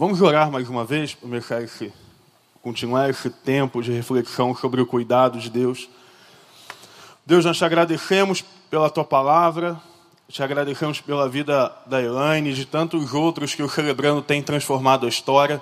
Vamos orar mais uma vez começar esse, continuar esse tempo de reflexão sobre o cuidado de Deus. Deus, nós te agradecemos pela tua palavra, te agradecemos pela vida da Elaine e de tantos outros que o Celebrando tem transformado a história.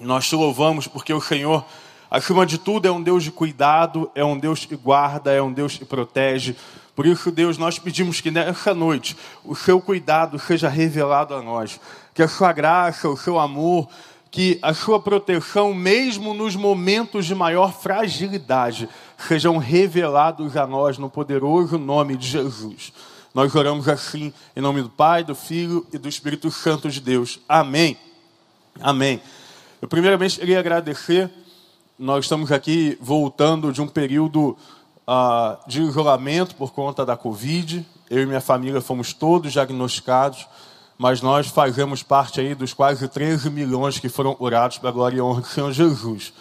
Nós te louvamos porque o Senhor, acima de tudo, é um Deus de cuidado, é um Deus que guarda, é um Deus que protege. Por isso, Deus, nós pedimos que nessa noite o seu cuidado seja revelado a nós que a sua graça, o seu amor, que a sua proteção, mesmo nos momentos de maior fragilidade, sejam revelados a nós no poderoso nome de Jesus. Nós oramos assim em nome do Pai, do Filho e do Espírito Santo de Deus. Amém. Amém. Eu primeiramente queria agradecer. Nós estamos aqui voltando de um período uh, de isolamento por conta da Covid. Eu e minha família fomos todos diagnosticados mas nós fazemos parte aí dos quase 13 milhões que foram orados para a glória e honra do Senhor Jesus.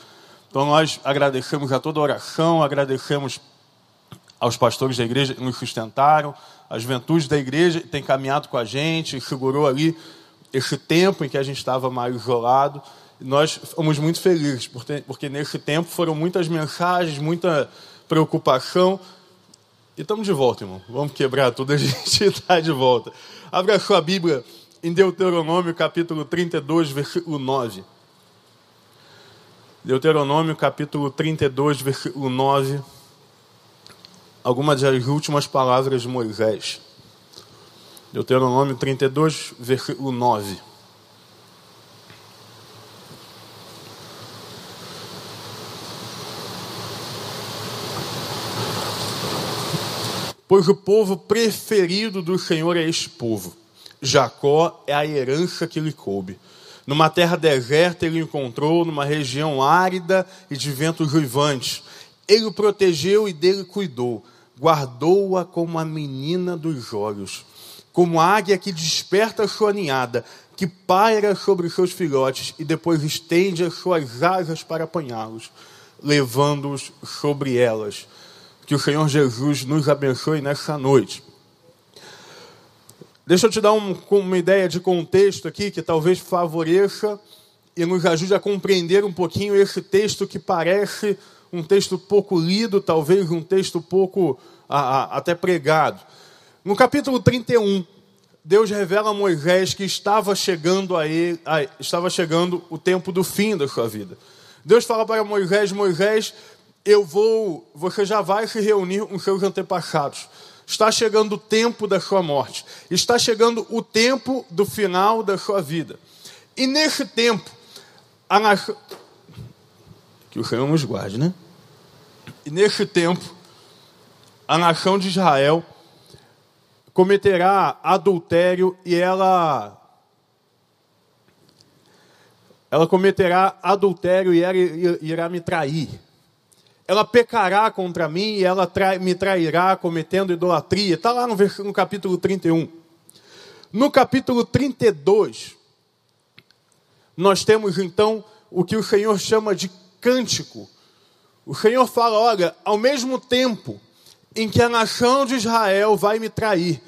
Então nós agradecemos a toda a oração, agradecemos aos pastores da igreja que nos sustentaram, a juventude da igreja que tem caminhado com a gente, segurou ali esse tempo em que a gente estava mais isolado. nós fomos muito felizes, porque, porque nesse tempo foram muitas mensagens, muita preocupação. E estamos de volta, irmão. Vamos quebrar tudo, a gente está de volta. Abra sua Bíblia em Deuteronômio capítulo 32, versículo 9. Deuteronômio capítulo 32, versículo 9. Algumas das últimas palavras de Moisés. Deuteronômio 32, versículo 9. Pois o povo preferido do Senhor é este povo. Jacó é a herança que lhe coube. Numa terra deserta ele encontrou, numa região árida e de ventos ruivantes. Ele o protegeu e dele cuidou. Guardou-a como a menina dos olhos. Como a águia que desperta a sua ninhada, que paira sobre seus filhotes e depois estende as suas asas para apanhá-los, levando-os sobre elas que o Senhor Jesus nos abençoe nessa noite. Deixa eu te dar um, uma ideia de contexto aqui que talvez favoreça e nos ajude a compreender um pouquinho esse texto que parece um texto pouco lido, talvez um texto pouco a, a, até pregado. No capítulo 31, Deus revela a Moisés que estava chegando a ele, a, estava chegando o tempo do fim da sua vida. Deus fala para Moisés: Moisés, eu vou, você já vai se reunir com seus antepassados. Está chegando o tempo da sua morte. Está chegando o tempo do final da sua vida. E nesse tempo, a nação. Que o Senhor nos guarde, né? E nesse tempo, a nação de Israel cometerá adultério e ela. Ela cometerá adultério e irá me trair ela pecará contra mim e ela trai, me trairá cometendo idolatria. Está lá no, no capítulo 31. No capítulo 32, nós temos então o que o Senhor chama de cântico. O Senhor fala: olha, ao mesmo tempo em que a nação de Israel vai me trair,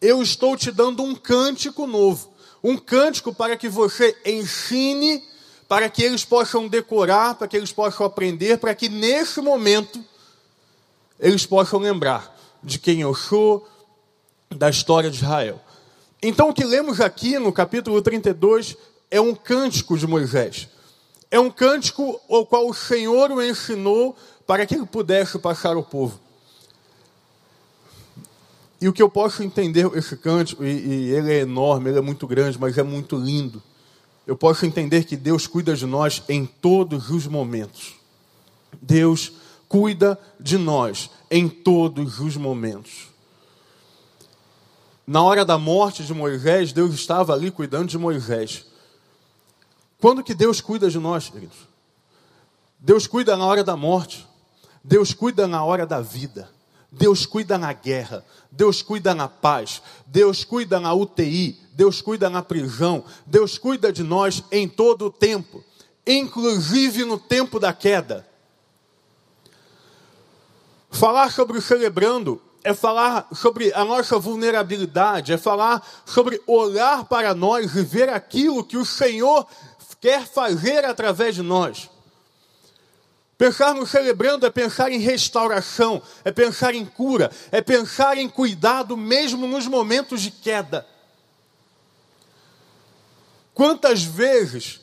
eu estou te dando um cântico novo. Um cântico para que você ensine para que eles possam decorar, para que eles possam aprender, para que nesse momento eles possam lembrar de quem eu sou, da história de Israel. Então, o que lemos aqui no capítulo 32 é um cântico de Moisés. É um cântico ao qual o Senhor o ensinou para que ele pudesse passar ao povo. E o que eu posso entender esse cântico, e, e ele é enorme, ele é muito grande, mas é muito lindo eu posso entender que Deus cuida de nós em todos os momentos. Deus cuida de nós em todos os momentos. Na hora da morte de Moisés, Deus estava ali cuidando de Moisés. Quando que Deus cuida de nós, queridos? Deus cuida na hora da morte. Deus cuida na hora da vida. Deus cuida na guerra, Deus cuida na paz, Deus cuida na UTI, Deus cuida na prisão, Deus cuida de nós em todo o tempo, inclusive no tempo da queda. Falar sobre celebrando é falar sobre a nossa vulnerabilidade, é falar sobre olhar para nós e ver aquilo que o Senhor quer fazer através de nós. Pensar no celebrando é pensar em restauração, é pensar em cura, é pensar em cuidado mesmo nos momentos de queda. Quantas vezes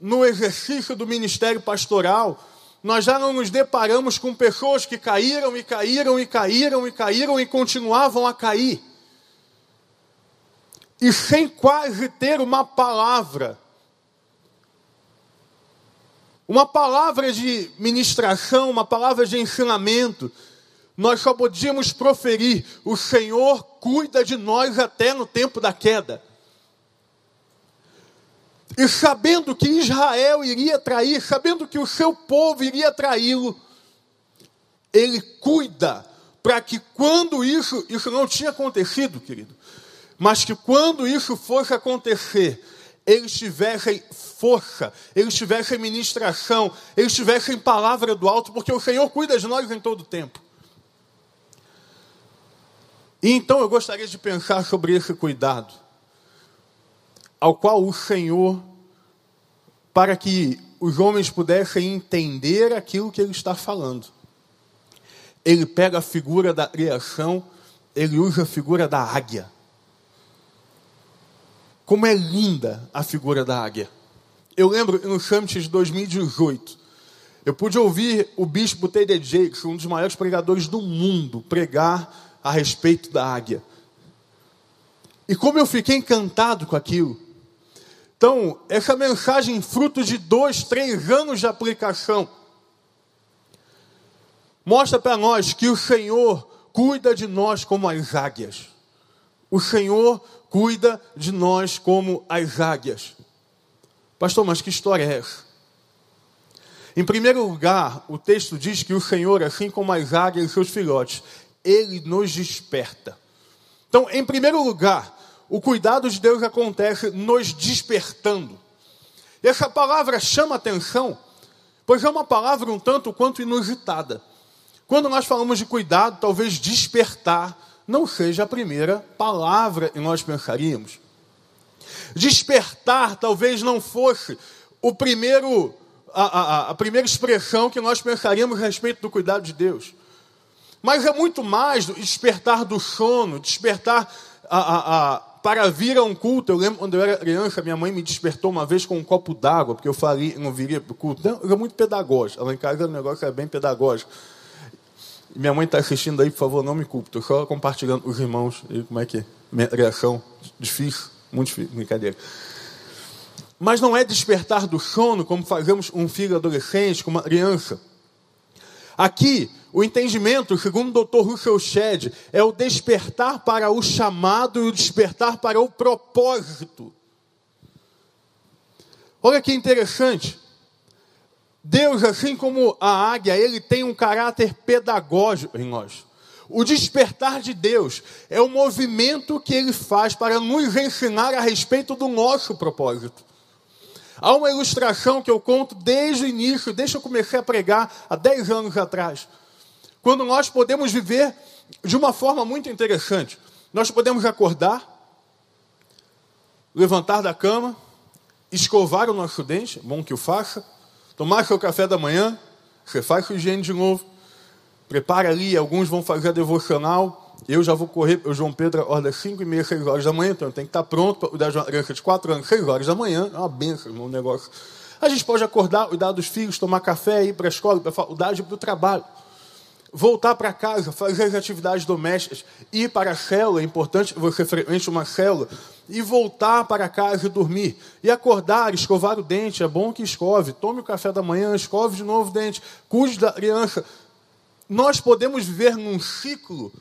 no exercício do ministério pastoral nós já não nos deparamos com pessoas que caíram e caíram e caíram e caíram e continuavam a cair. E sem quase ter uma palavra. Uma palavra de ministração, uma palavra de ensinamento. Nós só podíamos proferir: o Senhor cuida de nós até no tempo da queda. E sabendo que Israel iria trair, sabendo que o seu povo iria traí-lo, ele cuida para que quando isso, isso não tinha acontecido, querido, mas que quando isso fosse acontecer, eles tivessem força, eles tivessem ministração, eles tivessem palavra do alto, porque o Senhor cuida de nós em todo o tempo. E então eu gostaria de pensar sobre esse cuidado ao qual o Senhor, para que os homens pudessem entender aquilo que ele está falando. Ele pega a figura da criação, ele usa a figura da águia. Como é linda a figura da águia. Eu lembro no Summit de 2018, eu pude ouvir o bispo T.D. Jakes, um dos maiores pregadores do mundo, pregar a respeito da águia. E como eu fiquei encantado com aquilo. Então, essa mensagem, fruto de dois, três anos de aplicação, mostra para nós que o Senhor cuida de nós como as águias. O Senhor cuida de nós como as águias. Pastor, mas que história é essa? Em primeiro lugar, o texto diz que o Senhor, assim como as águias e seus filhotes, ele nos desperta. Então, em primeiro lugar, o cuidado de Deus acontece nos despertando. E essa palavra chama atenção, pois é uma palavra um tanto quanto inusitada. Quando nós falamos de cuidado, talvez despertar não seja a primeira palavra que nós pensaríamos. Despertar talvez não fosse o primeiro, a, a, a primeira expressão que nós pensaríamos a respeito do cuidado de Deus. Mas é muito mais do despertar do sono, despertar a, a para vir a um culto. Eu lembro quando eu era criança, minha mãe me despertou uma vez com um copo d'água, porque eu falei, não viria para o culto. Eu era muito pedagógico. Lá em casa o negócio era bem pedagógico. Minha mãe está assistindo aí, por favor, não me culpe. Estou só compartilhando com os irmãos e como é que é. Minha reação difícil, muito difícil, brincadeira. Mas não é despertar do sono como fazemos um filho adolescente, com uma criança. Aqui, o entendimento, segundo o Dr. Russell Shedd, é o despertar para o chamado e o despertar para o propósito. Olha que interessante. Deus, assim como a águia, ele tem um caráter pedagógico em nós. O despertar de Deus é o movimento que ele faz para nos ensinar a respeito do nosso propósito. Há uma ilustração que eu conto desde o início, desde que eu comecei a pregar há 10 anos atrás quando nós podemos viver de uma forma muito interessante. Nós podemos acordar, levantar da cama, escovar o nosso dente, bom que o faça, tomar seu café da manhã, você faz sua higiene de novo, prepara ali, alguns vão fazer a devocional, eu já vou correr, o João Pedro acorda às 5 e meia, 6 horas da manhã, então tenho que estar pronto para cuidar de uma criança de 4 anos, 6 horas da manhã, é uma benção no negócio. A gente pode acordar, cuidar dos filhos, tomar café, ir para a escola, para a faculdade, para o trabalho voltar para casa, fazer as atividades domésticas, ir para a célula, é importante você frequente uma célula, e voltar para casa e dormir. E acordar, escovar o dente, é bom que escove, tome o café da manhã, escove de novo o dente, cuide da criança. Nós podemos viver num ciclo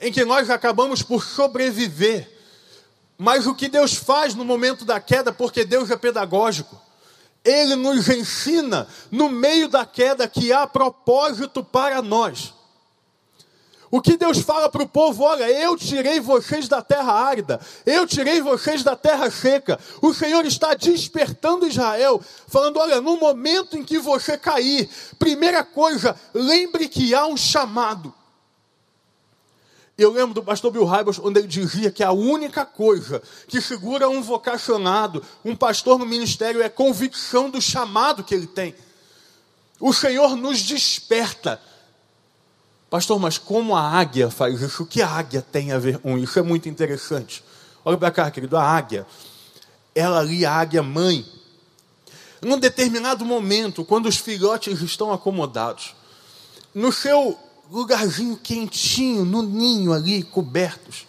em que nós acabamos por sobreviver. Mas o que Deus faz no momento da queda, porque Deus é pedagógico, ele nos ensina, no meio da queda, que há propósito para nós. O que Deus fala para o povo: olha, eu tirei vocês da terra árida, eu tirei vocês da terra seca. O Senhor está despertando Israel, falando: olha, no momento em que você cair, primeira coisa, lembre que há um chamado. Eu lembro do pastor Bill Hybels, onde ele dizia que a única coisa que segura um vocacionado, um pastor no ministério, é a convicção do chamado que ele tem. O Senhor nos desperta. Pastor, mas como a águia faz isso? O que a águia tem a ver com isso? É muito interessante. Olha para cá, querido, a águia. Ela ali, a águia mãe. Num determinado momento, quando os filhotes estão acomodados, no seu lugarzinho quentinho, no ninho ali, cobertos.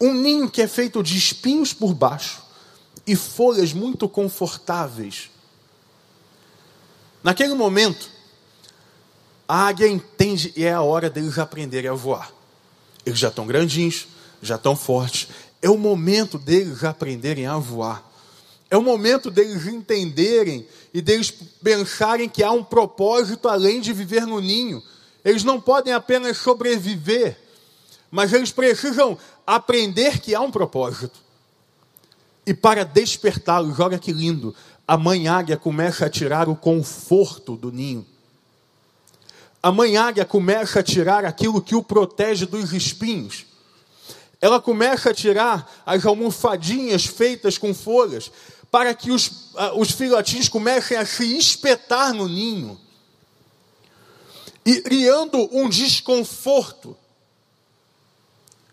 Um ninho que é feito de espinhos por baixo e folhas muito confortáveis. Naquele momento, a águia entende e é a hora deles aprenderem a voar. Eles já estão grandinhos, já estão fortes. É o momento deles aprenderem a voar. É o momento deles entenderem e deles pensarem que há um propósito além de viver no ninho eles não podem apenas sobreviver, mas eles precisam aprender que há um propósito. E para despertá-los, olha que lindo, a mãe águia começa a tirar o conforto do ninho. A mãe águia começa a tirar aquilo que o protege dos espinhos. Ela começa a tirar as almofadinhas feitas com folhas, para que os, uh, os filhotinhos comecem a se espetar no ninho e criando um desconforto.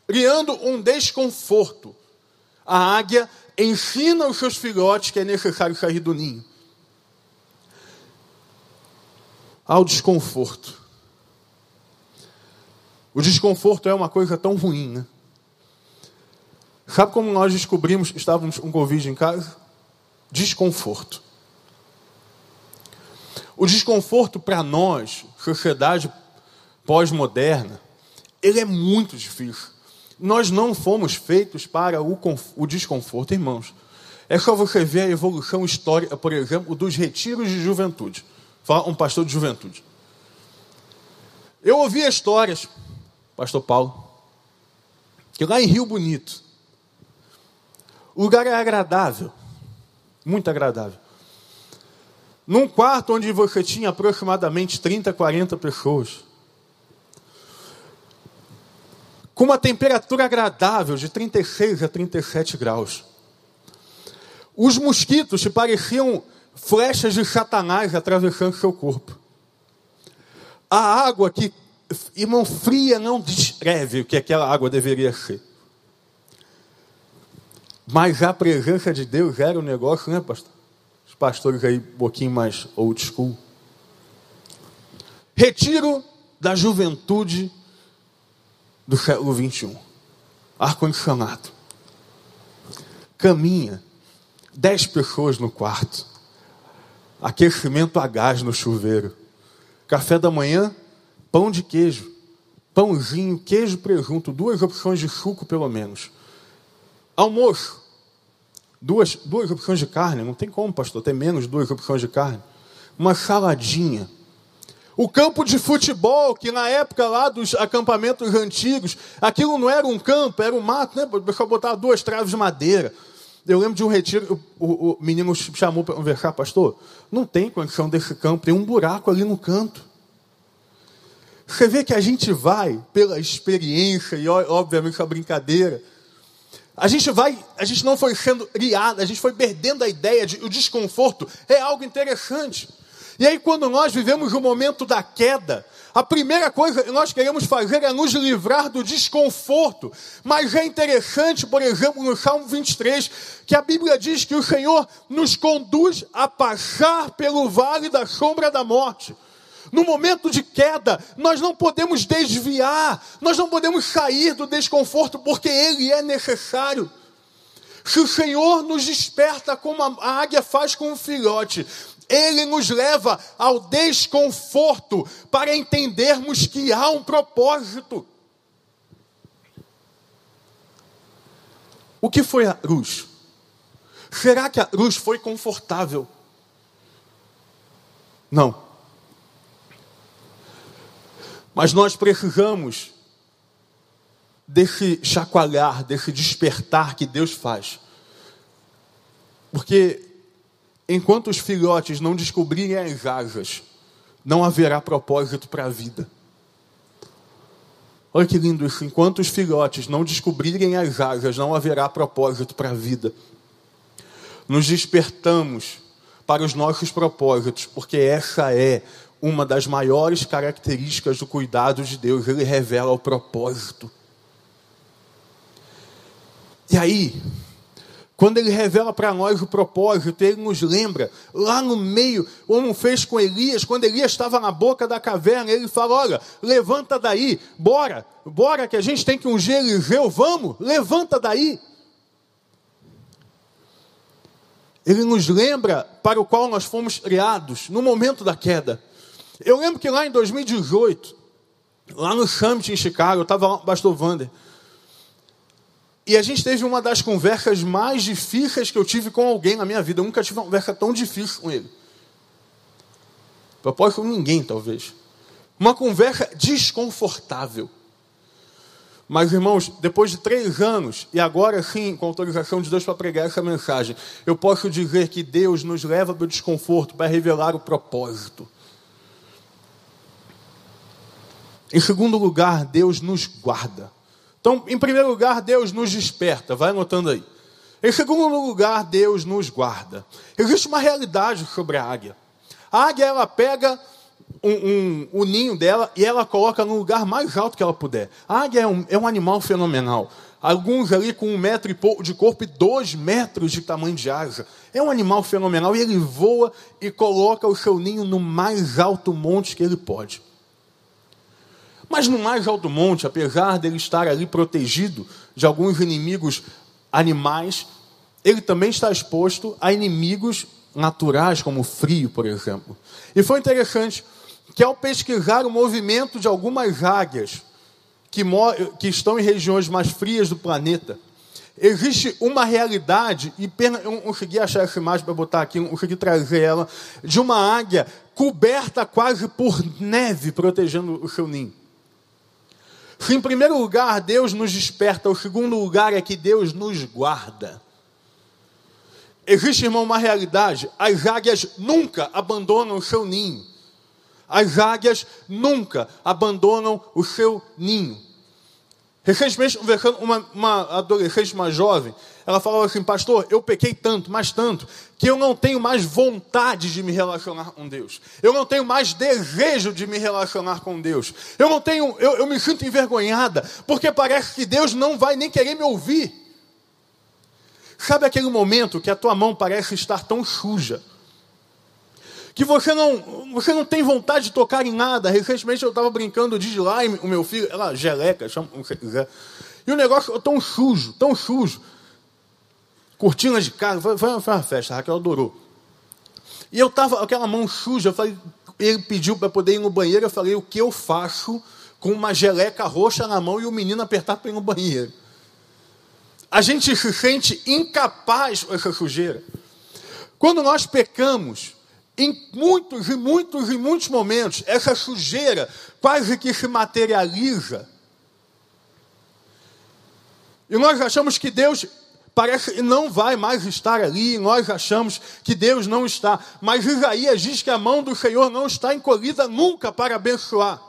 Criando um desconforto. A águia ensina os seus filhotes que é necessário sair do ninho. Ao desconforto. O desconforto é uma coisa tão ruim, né? Sabe como nós descobrimos que estávamos com Covid em casa? Desconforto. O desconforto para nós, sociedade pós-moderna, ele é muito difícil. Nós não fomos feitos para o, o desconforto, irmãos. É só você ver a evolução histórica, por exemplo, dos retiros de juventude. Fala um pastor de juventude. Eu ouvia histórias, pastor Paulo, que lá em Rio Bonito, o lugar é agradável, muito agradável. Num quarto onde você tinha aproximadamente 30, 40 pessoas. Com uma temperatura agradável de 36 a 37 graus. Os mosquitos te pareciam flechas de Satanás atravessando seu corpo. A água que, irmão, fria não descreve o que aquela água deveria ser. Mas a presença de Deus era um negócio, né, pastor? Pastores aí um pouquinho mais old school. Retiro da juventude do século 21. Ar-condicionado. Caminha. Dez pessoas no quarto. Aquecimento a gás no chuveiro. Café da manhã, pão de queijo. Pãozinho, queijo, presunto. Duas opções de suco, pelo menos. Almoço Duas, duas opções de carne, não tem como, pastor, ter menos duas opções de carne. Uma saladinha. O campo de futebol, que na época lá dos acampamentos antigos, aquilo não era um campo, era um mato, né? O pessoal botava duas traves de madeira. Eu lembro de um retiro, o, o, o menino chamou para conversar, pastor, não tem condição desse campo, tem um buraco ali no canto. Você vê que a gente vai pela experiência e, obviamente, a brincadeira a gente vai, a gente não foi sendo criado, a gente foi perdendo a ideia de o desconforto é algo interessante. E aí, quando nós vivemos o momento da queda, a primeira coisa que nós queremos fazer é nos livrar do desconforto. Mas é interessante, por exemplo, no Salmo 23, que a Bíblia diz que o Senhor nos conduz a passar pelo vale da sombra da morte. No momento de queda, nós não podemos desviar, nós não podemos sair do desconforto, porque ele é necessário. Se o Senhor nos desperta como a águia faz com o filhote, ele nos leva ao desconforto para entendermos que há um propósito. O que foi a cruz? Será que a cruz foi confortável? Não. Mas nós precisamos desse chacoalhar, desse despertar que Deus faz. Porque enquanto os filhotes não descobrirem as asas, não haverá propósito para a vida. Olha que lindo isso. Enquanto os filhotes não descobrirem as asas, não haverá propósito para a vida. Nos despertamos para os nossos propósitos, porque essa é uma das maiores características do cuidado de Deus. Ele revela o propósito. E aí, quando ele revela para nós o propósito, ele nos lembra, lá no meio, como fez com Elias, quando Elias estava na boca da caverna, ele fala: Olha, levanta daí, bora, bora que a gente tem que ungir Eliseu, vamos, levanta daí. Ele nos lembra para o qual nós fomos criados no momento da queda. Eu lembro que lá em 2018, lá no Summit em Chicago, eu estava lá com o pastor Vander. E a gente teve uma das conversas mais difíceis que eu tive com alguém na minha vida. Eu nunca tive uma conversa tão difícil com ele. Propósito com ninguém, talvez. Uma conversa desconfortável. Mas, irmãos, depois de três anos, e agora sim, com autorização de Deus para pregar essa mensagem, eu posso dizer que Deus nos leva para o desconforto para revelar o propósito. Em segundo lugar, Deus nos guarda. Então, em primeiro lugar, Deus nos desperta, vai anotando aí. Em segundo lugar, Deus nos guarda. Existe uma realidade sobre a águia. A águia, ela pega um, um, o ninho dela e ela coloca no lugar mais alto que ela puder. A águia é um, é um animal fenomenal. Alguns ali com um metro e pouco de corpo e dois metros de tamanho de asa. É um animal fenomenal e ele voa e coloca o seu ninho no mais alto monte que ele pode. Mas no mais alto monte, apesar dele estar ali protegido de alguns inimigos animais, ele também está exposto a inimigos naturais, como o frio, por exemplo. E foi interessante que, ao pesquisar o movimento de algumas águias que, que estão em regiões mais frias do planeta, existe uma realidade, e eu não consegui achar essa imagem para botar aqui, não consegui trazer ela, de uma águia coberta quase por neve, protegendo o seu ninho. Se em primeiro lugar Deus nos desperta, o segundo lugar é que Deus nos guarda. Existe, irmão, uma realidade: as águias nunca abandonam o seu ninho. As águias nunca abandonam o seu ninho. Recentemente, conversando uma, uma adolescente, uma jovem, ela falava assim, pastor, eu pequei tanto, mas tanto, que eu não tenho mais vontade de me relacionar com Deus. Eu não tenho mais desejo de me relacionar com Deus. Eu não tenho, eu, eu me sinto envergonhada, porque parece que Deus não vai nem querer me ouvir. Sabe aquele momento que a tua mão parece estar tão suja? Que você não, você não tem vontade de tocar em nada. Recentemente eu estava brincando de slime, o meu filho, ela geleca, chama você quiser. E o negócio tão sujo, tão sujo. Cortina de casa, foi, foi uma festa, a Raquel adorou. E eu estava, aquela mão suja, eu falei, ele pediu para poder ir no banheiro, eu falei, o que eu faço com uma geleca roxa na mão e o menino apertar para ir no banheiro? A gente se sente incapaz com essa sujeira. Quando nós pecamos, em muitos e muitos e muitos momentos, essa sujeira quase que se materializa. E nós achamos que Deus parece que não vai mais estar ali, nós achamos que Deus não está. Mas Isaías diz que a mão do Senhor não está encolhida nunca para abençoar.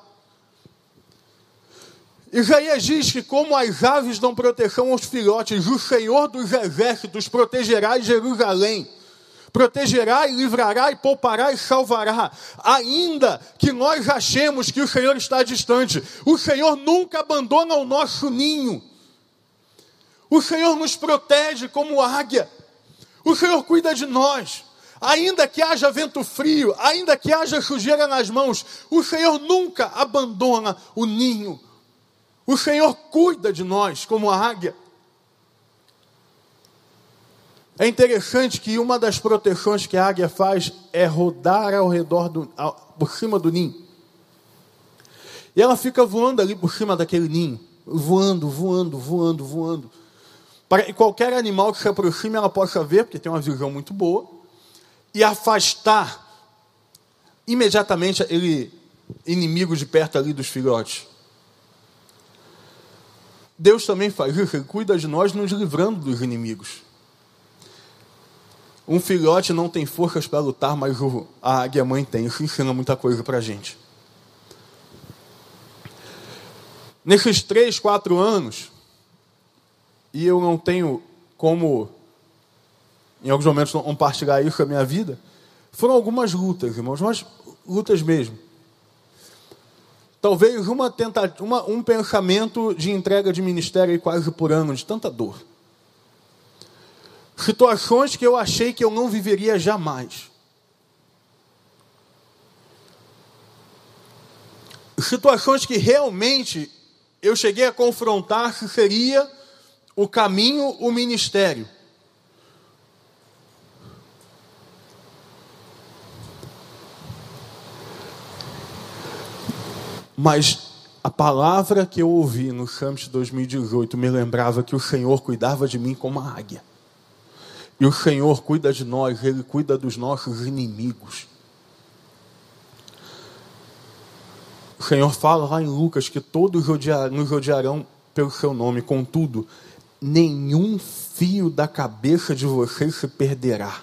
Isaías diz que, como as aves dão proteção aos filhotes, o Senhor dos exércitos protegerá Jerusalém protegerá e livrará e poupará e salvará, ainda que nós achemos que o Senhor está distante. O Senhor nunca abandona o nosso ninho. O Senhor nos protege como águia. O Senhor cuida de nós. Ainda que haja vento frio, ainda que haja sujeira nas mãos, o Senhor nunca abandona o ninho. O Senhor cuida de nós como águia. É interessante que uma das proteções que a águia faz é rodar ao redor do, ao, por cima do ninho. E ela fica voando ali por cima daquele ninho, voando, voando, voando, voando. Para que qualquer animal que se aproxime ela possa ver, porque tem uma visão muito boa, e afastar imediatamente ele inimigo de perto ali dos filhotes. Deus também faz isso, Ele cuida de nós nos livrando dos inimigos. Um filhote não tem forças para lutar, mas a águia mãe tem. Isso ensina muita coisa para a gente. Nesses três, quatro anos, e eu não tenho como, em alguns momentos, compartilhar isso com a minha vida, foram algumas lutas, irmãos, mas lutas mesmo. Talvez uma tentativa, uma, um pensamento de entrega de ministério quase por ano, de tanta dor. Situações que eu achei que eu não viveria jamais. Situações que realmente eu cheguei a confrontar se seria o caminho, o ministério. Mas a palavra que eu ouvi no Summit 2018 me lembrava que o Senhor cuidava de mim como uma águia. E o Senhor cuida de nós, Ele cuida dos nossos inimigos. O Senhor fala lá em Lucas que todos nos odiarão pelo seu nome, contudo, nenhum fio da cabeça de vocês se perderá.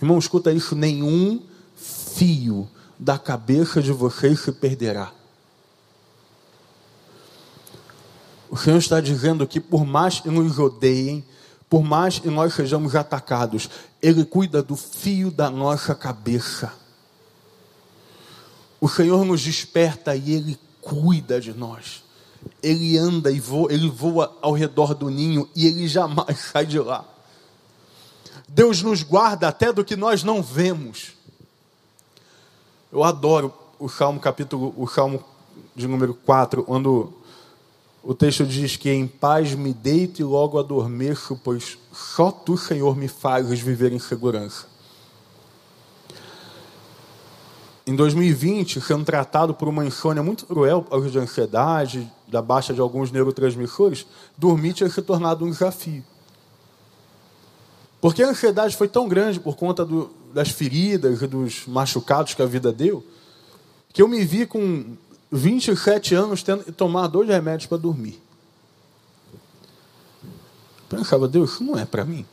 Irmão, escuta isso: nenhum fio da cabeça de vocês se perderá. O Senhor está dizendo que, por mais que nos odeiem, por mais que nós sejamos atacados, Ele cuida do fio da nossa cabeça. O Senhor nos desperta e Ele cuida de nós. Ele anda e voa, ele voa ao redor do ninho e ele jamais sai de lá. Deus nos guarda até do que nós não vemos. Eu adoro o Salmo capítulo, o Salmo de número 4, quando o texto diz que em paz me deito e logo adormeço, pois só tu, Senhor, me fazes viver em segurança. Em 2020, sendo tratado por uma insônia muito cruel, de ansiedade, da baixa de alguns neurotransmissores, dormir tinha se tornado um desafio. Porque a ansiedade foi tão grande por conta do, das feridas e dos machucados que a vida deu, que eu me vi com 27 anos tendo que tomar dois remédios para dormir. Eu pensava, Deus, isso não é para mim.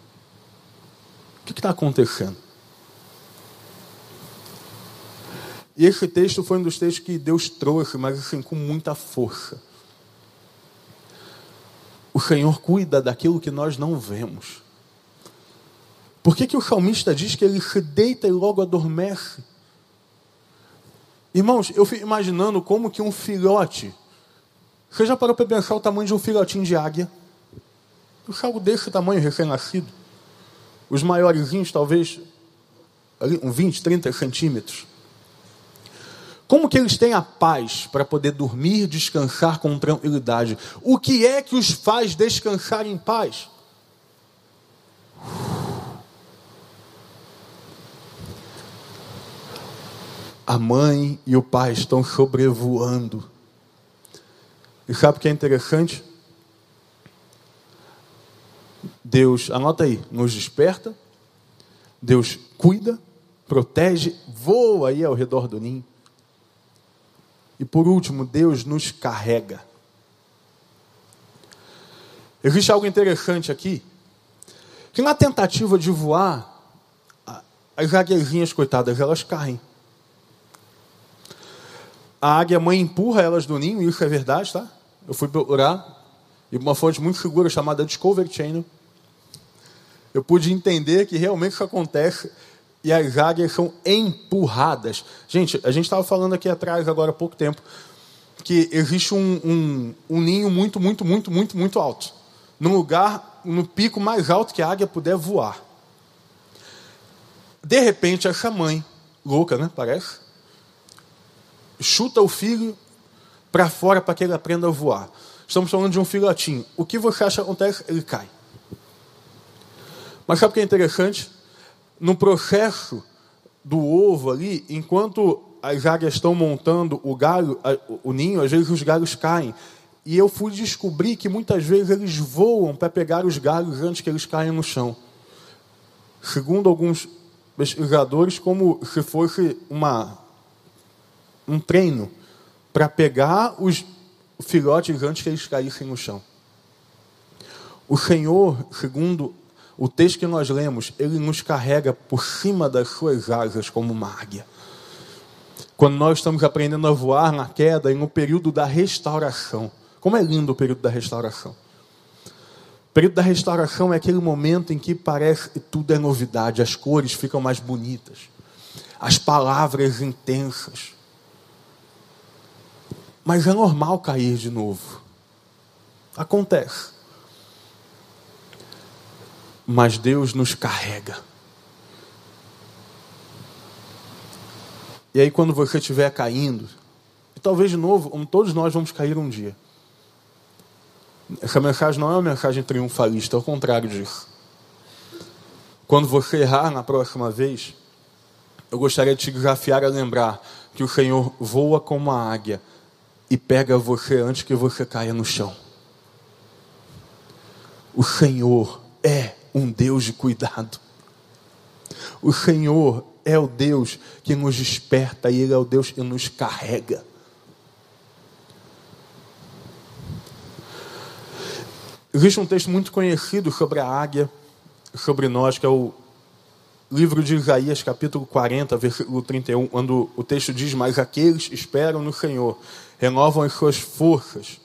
O que está acontecendo? E esse texto foi um dos textos que Deus trouxe, mas assim, com muita força. O Senhor cuida daquilo que nós não vemos. Por que, que o salmista diz que ele se deita e logo adormece? Irmãos, eu fico imaginando como que um filhote. Você já parou para pensar o tamanho de um filhotinho de águia? Um algo desse tamanho, recém-nascido. Os maiorzinhos, talvez, ali, uns 20, 30 centímetros. Como que eles têm a paz para poder dormir, descansar com tranquilidade? O que é que os faz descansar em paz? A mãe e o pai estão sobrevoando. E sabe o que é interessante? Deus, anota aí, nos desperta, Deus cuida, protege, voa aí ao redor do ninho. E por último, Deus nos carrega. Existe algo interessante aqui, que na tentativa de voar, as águiazinhas, coitadas, elas caem a águia mãe empurra elas do ninho, isso é verdade, tá? Eu fui procurar, e uma fonte muito segura chamada Discovery Channel, eu pude entender que realmente isso acontece e as águias são empurradas. Gente, a gente estava falando aqui atrás, agora há pouco tempo, que existe um, um, um ninho muito, muito, muito, muito, muito alto. Num lugar, no pico mais alto que a águia puder voar. De repente, essa mãe, louca, né? Parece chuta o filho para fora para que ele aprenda a voar. Estamos falando de um filhotinho. O que você acha que acontece? Ele cai. Mas sabe o que é interessante? No processo do ovo ali, enquanto as águias estão montando o galho, o ninho, às vezes os galhos caem. E eu fui descobrir que muitas vezes eles voam para pegar os galhos antes que eles caiam no chão. Segundo alguns pesquisadores, como se fosse uma um treino para pegar os filhotes antes que eles caíssem no chão. O Senhor, segundo o texto que nós lemos, ele nos carrega por cima das suas asas como uma águia. quando nós estamos aprendendo a voar na queda e no período da restauração. Como é lindo o período da restauração. O período da restauração é aquele momento em que parece que tudo é novidade, as cores ficam mais bonitas, as palavras intensas. Mas é normal cair de novo. Acontece. Mas Deus nos carrega. E aí, quando você estiver caindo, e talvez de novo, como todos nós vamos cair um dia. Essa mensagem não é uma mensagem triunfalista, é o contrário disso. Quando você errar na próxima vez, eu gostaria de te desafiar a lembrar que o Senhor voa como uma águia e pega você antes que você caia no chão. O Senhor é um Deus de cuidado. O Senhor é o Deus que nos desperta e Ele é o Deus que nos carrega. Existe um texto muito conhecido sobre a águia, sobre nós, que é o livro de Isaías, capítulo 40, versículo 31, quando o texto diz: Mas aqueles esperam no Senhor, renovam as suas forças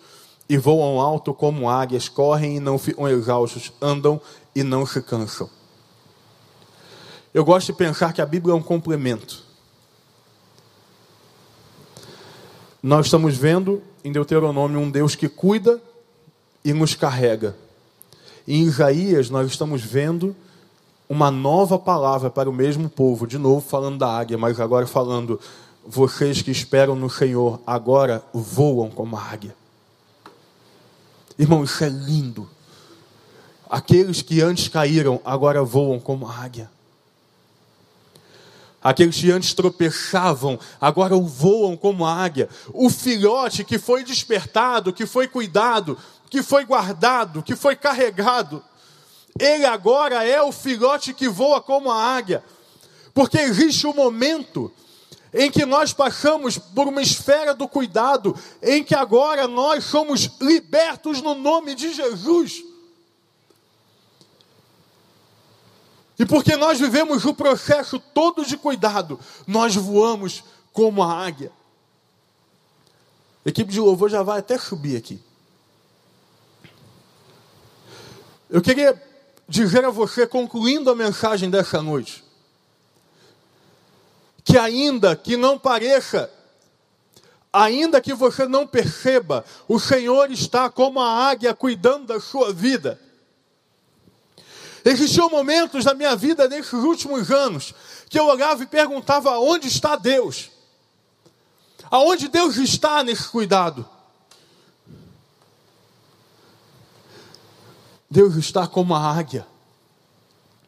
e voam alto como águias, correm e não ficam exaustos, andam e não se cansam. Eu gosto de pensar que a Bíblia é um complemento. Nós estamos vendo em Deuteronômio um Deus que cuida e nos carrega. Em Isaías, nós estamos vendo uma nova palavra para o mesmo povo, de novo falando da águia, mas agora falando, vocês que esperam no Senhor, agora voam como águia. Irmão, isso é lindo. Aqueles que antes caíram, agora voam como águia. Aqueles que antes tropeçavam, agora voam como águia. O filhote que foi despertado, que foi cuidado, que foi guardado, que foi carregado, ele agora é o filhote que voa como a águia. Porque existe um momento em que nós passamos por uma esfera do cuidado, em que agora nós somos libertos no nome de Jesus. E porque nós vivemos o processo todo de cuidado, nós voamos como a águia. A equipe de louvor já vai até subir aqui. Eu queria dizer a você, concluindo a mensagem dessa noite, que ainda que não pareça, ainda que você não perceba, o Senhor está como a águia cuidando da sua vida. Existiam momentos na minha vida nesses últimos anos que eu olhava e perguntava: onde está Deus? Aonde Deus está nesse cuidado? Deus está como a águia.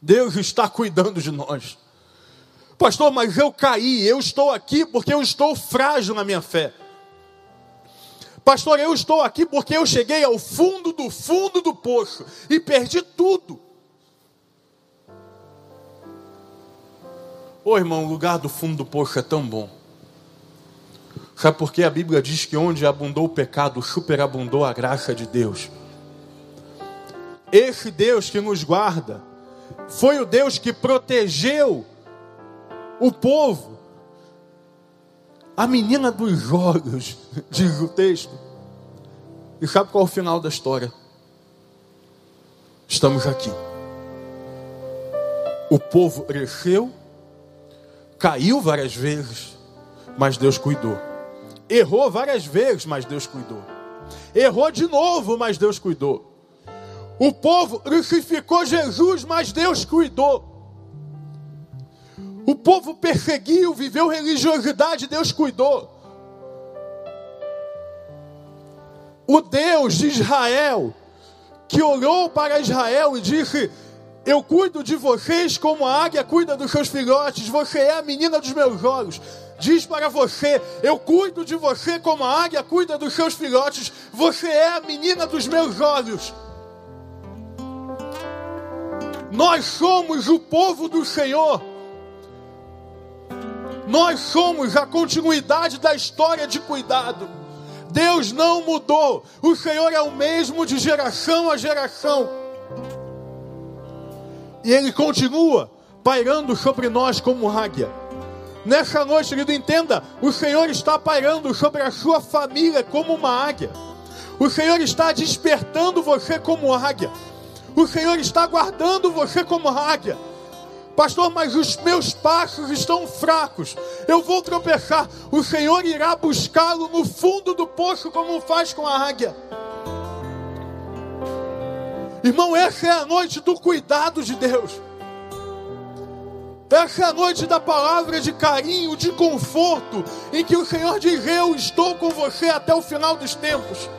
Deus está cuidando de nós. Pastor, mas eu caí, eu estou aqui porque eu estou frágil na minha fé. Pastor, eu estou aqui porque eu cheguei ao fundo do fundo do poço e perdi tudo. Ô oh, irmão, o lugar do fundo do poço é tão bom. Sabe por que a Bíblia diz que onde abundou o pecado, superabundou a graça de Deus? Esse Deus que nos guarda, foi o Deus que protegeu o povo. A menina dos olhos, diz o texto. E sabe qual é o final da história? Estamos aqui. O povo cresceu Caiu várias vezes, mas Deus cuidou. Errou várias vezes, mas Deus cuidou. Errou de novo, mas Deus cuidou. O povo crucificou Jesus, mas Deus cuidou. O povo perseguiu, viveu religiosidade, Deus cuidou. O Deus de Israel, que olhou para Israel e disse: eu cuido de vocês como a águia cuida dos seus filhotes. Você é a menina dos meus olhos. Diz para você: Eu cuido de você como a águia cuida dos seus filhotes. Você é a menina dos meus olhos. Nós somos o povo do Senhor. Nós somos a continuidade da história de cuidado. Deus não mudou. O Senhor é o mesmo de geração a geração. E ele continua pairando sobre nós como águia. Nessa noite, querido, entenda: o Senhor está pairando sobre a sua família como uma águia. O Senhor está despertando você como águia. O Senhor está guardando você como águia. Pastor, mas os meus passos estão fracos. Eu vou tropeçar. O Senhor irá buscá-lo no fundo do poço, como faz com a águia. Irmão, essa é a noite do cuidado de Deus. Essa é a noite da palavra de carinho, de conforto, em que o Senhor diz: Eu estou com você até o final dos tempos.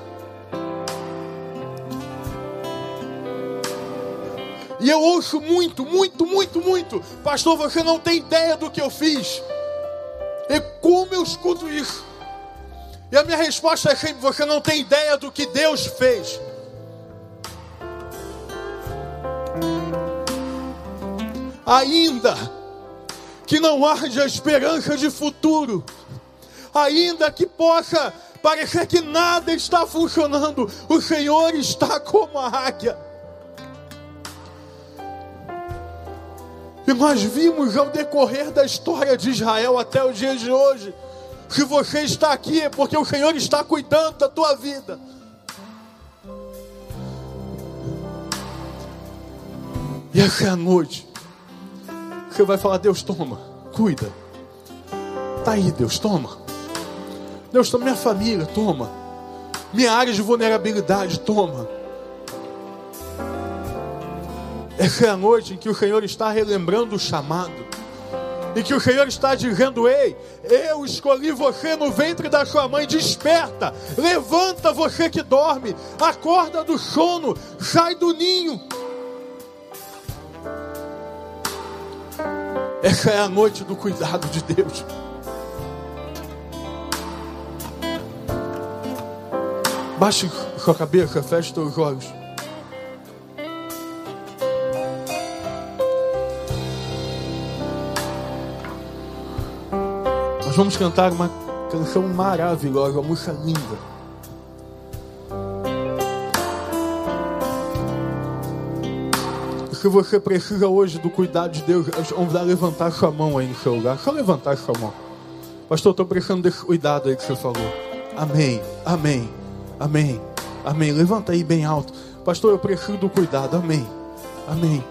E eu ouço muito, muito, muito, muito, pastor, você não tem ideia do que eu fiz. E como eu escuto isso? E a minha resposta é sempre: você não tem ideia do que Deus fez. Ainda que não haja esperança de futuro, ainda que possa parecer que nada está funcionando, o Senhor está como a águia. E nós vimos ao decorrer da história de Israel até o dia de hoje, se você está aqui é porque o Senhor está cuidando da tua vida. E essa é a noite você vai falar: Deus, toma, cuida. Tá aí, Deus, toma. Deus, toma minha família, toma. Minha área de vulnerabilidade, toma. Essa é a noite em que o Senhor está relembrando o chamado. E que o Senhor está dizendo: Ei, eu escolhi você no ventre da sua mãe. Desperta, levanta você que dorme, acorda do sono, sai do ninho. Essa é a noite do cuidado de Deus. Baixe sua cabeça, feche seus olhos. Nós vamos cantar uma canção maravilhosa, uma música linda. Se você precisa hoje do cuidado de Deus, vamos levantar sua mão aí no seu lugar. Só levantar sua mão. Pastor, estou precisando desse cuidado aí que você falou. Amém, amém, amém, amém. Levanta aí bem alto. Pastor, eu preciso do cuidado. Amém, amém.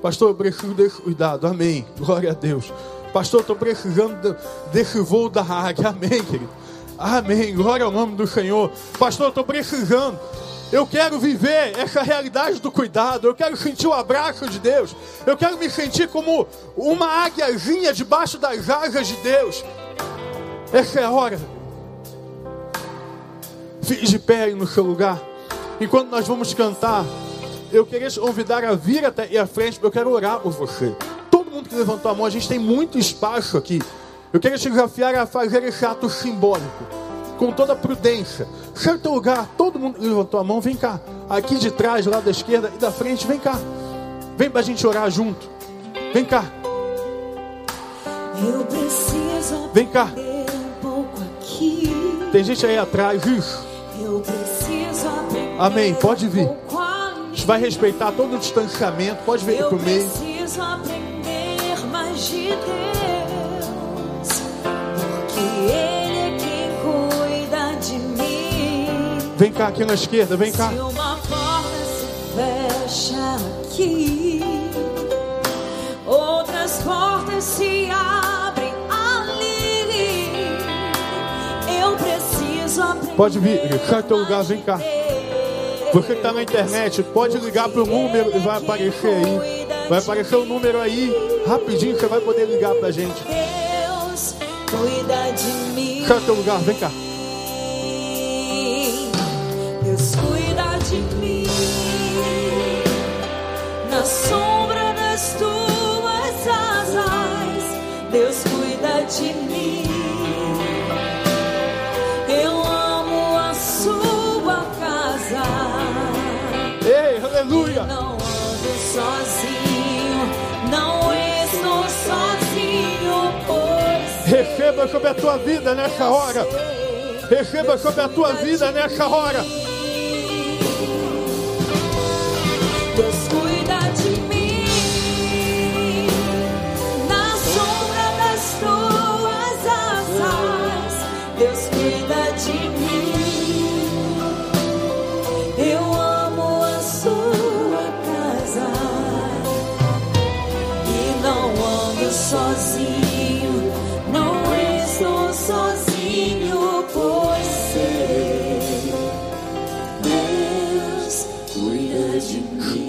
Pastor, eu preciso desse cuidado. Amém. Glória a Deus. Pastor, estou precisando desse voo da águia. Amém, querido. Amém. Glória ao nome do Senhor. Pastor, estou precisando. Eu quero viver essa realidade do cuidado. Eu quero sentir o abraço de Deus. Eu quero me sentir como uma águiazinha debaixo das asas de Deus. Essa é a hora. Fique de pé no seu lugar. Enquanto nós vamos cantar, eu queria te convidar a vir até aí à frente, eu quero orar por você. Mundo que levantou a mão, a gente tem muito espaço aqui. Eu queria te desafiar a fazer esse ato simbólico com toda prudência. Certo lugar, todo mundo levantou a mão, vem cá. Aqui de trás, lá da esquerda e da frente, vem cá. Vem para a gente orar junto. Vem cá. Vem cá. Tem gente aí atrás, isso. Amém, pode vir. A gente vai respeitar todo o distanciamento. Pode vir Eu para o meio. Vem cá, aqui na esquerda, vem cá. Se uma porta se fecha aqui, outras portas se abrem ali. Eu preciso aprender. Pode vir, sai teu lugar, vem cá. Você que está na internet, pode ligar para o número e vai aparecer aí. Vai aparecer o número aí. Rapidinho você vai poder ligar para a gente. Deus cuida de mim. Sai do teu lugar, vem cá. Deus cuida de mim na sombra das tuas asas. Deus cuida de mim. Receba sobre a tua vida nessa hora. Receba sobre a tua vida nessa hora.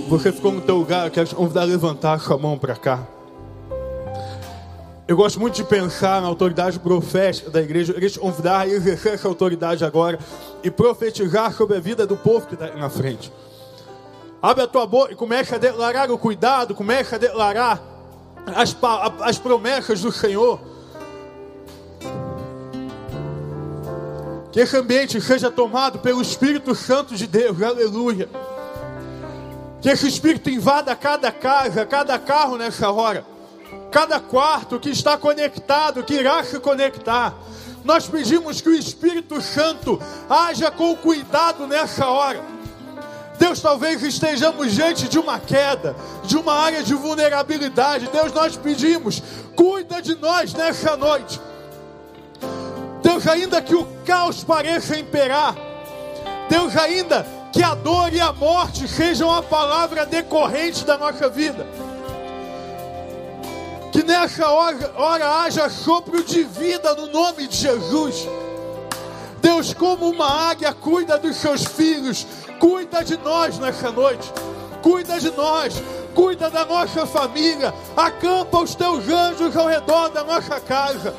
Você ficou no teu lugar, eu quero te convidar a levantar sua mão para cá. Eu gosto muito de pensar na autoridade profética da igreja. Eu queria te convidar a exercer essa autoridade agora e profetizar sobre a vida do povo que está aí na frente. Abre a tua boca e começa a declarar o cuidado, começa a declarar as, as promessas do Senhor. Que esse ambiente seja tomado pelo Espírito Santo de Deus, aleluia. Que esse Espírito invada cada casa, cada carro nessa hora, cada quarto que está conectado, que irá se conectar. Nós pedimos que o Espírito Santo haja com cuidado nessa hora. Deus, talvez estejamos diante de uma queda, de uma área de vulnerabilidade. Deus, nós pedimos, cuida de nós nessa noite. Deus, ainda que o caos pareça imperar, Deus, ainda que a dor e a morte sejam a palavra decorrente da nossa vida. Que nessa hora, hora haja sopro de vida no nome de Jesus. Deus, como uma águia, cuida dos seus filhos, cuida de nós nessa noite, cuida de nós, cuida da nossa família, acampa os teus anjos ao redor da nossa casa.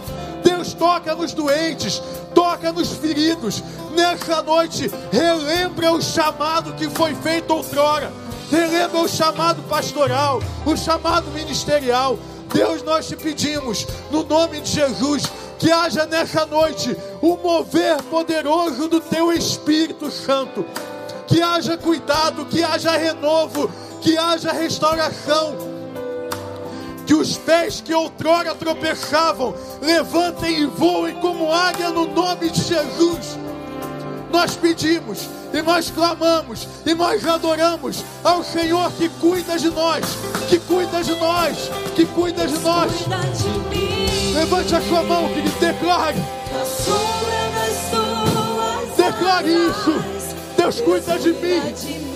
Toca nos doentes, toca nos feridos. Nessa noite, relembra o chamado que foi feito outrora, relembra o chamado pastoral, o chamado ministerial. Deus, nós te pedimos, no nome de Jesus, que haja nessa noite o mover poderoso do teu Espírito Santo, que haja cuidado, que haja renovo, que haja restauração, que os pés que outrora tropeçavam levantem e voem como águia no nome de Jesus. Nós pedimos e nós clamamos e nós adoramos ao Senhor que cuida de nós, que cuida de nós, que cuida de nós. Levante a sua mão, querido, declare, declare isso. Deus cuida de mim.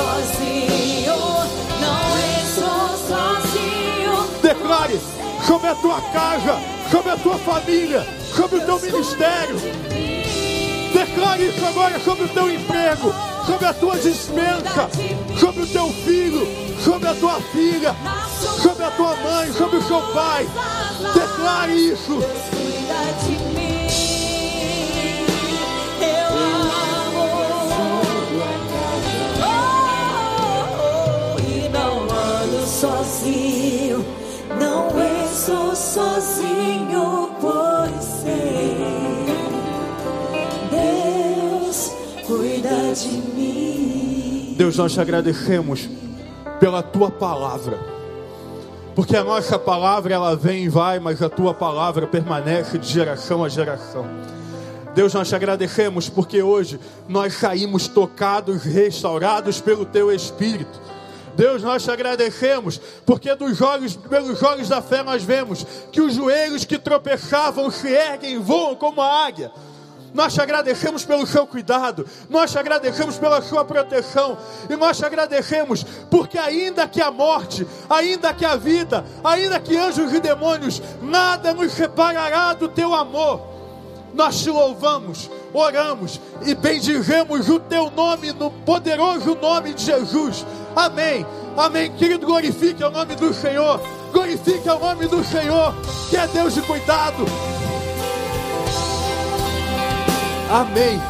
Sozinho, não estou sozinho. Declare sobre a tua casa, sobre a tua família, sobre o teu ministério. Declare isso agora sobre o teu emprego, sobre a tua dispensa, sobre o teu filho, sobre a tua filha, sobre a tua mãe, sobre o seu pai. Declare isso. Deus, nós te agradecemos pela tua palavra. Porque a nossa palavra ela vem e vai, mas a tua palavra permanece de geração a geração. Deus, nós te agradecemos porque hoje nós saímos tocados, restaurados pelo teu espírito. Deus, nós te agradecemos porque dos olhos, pelos olhos da fé nós vemos que os joelhos que tropeçavam se erguem voam como a águia. Nós te agradecemos pelo seu cuidado, nós te agradecemos pela sua proteção, e nós te agradecemos porque, ainda que a morte, ainda que a vida, ainda que anjos e demônios, nada nos separará do teu amor. Nós te louvamos, oramos e bendizemos o teu nome, no poderoso nome de Jesus. Amém. Amém. Querido, glorifique o nome do Senhor. Glorifique o nome do Senhor, que é Deus de cuidado. Amém.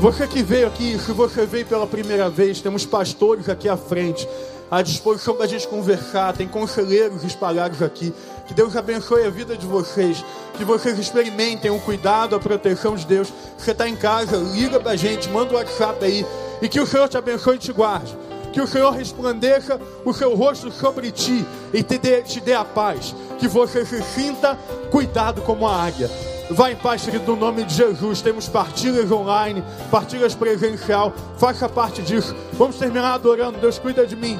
Você que veio aqui, se você veio pela primeira vez, temos pastores aqui à frente, à disposição para a gente conversar, tem conselheiros espalhados aqui. Que Deus abençoe a vida de vocês, que vocês experimentem o cuidado, a proteção de Deus. Você está em casa, liga para a gente, manda o WhatsApp aí, e que o Senhor te abençoe e te guarde. Que o Senhor resplandeça o seu rosto sobre ti e te dê, te dê a paz. Que você se sinta cuidado como a águia. Vá em paz, querido, no nome de Jesus. Temos partilhas online, partilhas presencial. Faça parte disso. Vamos terminar adorando. Deus cuida de mim.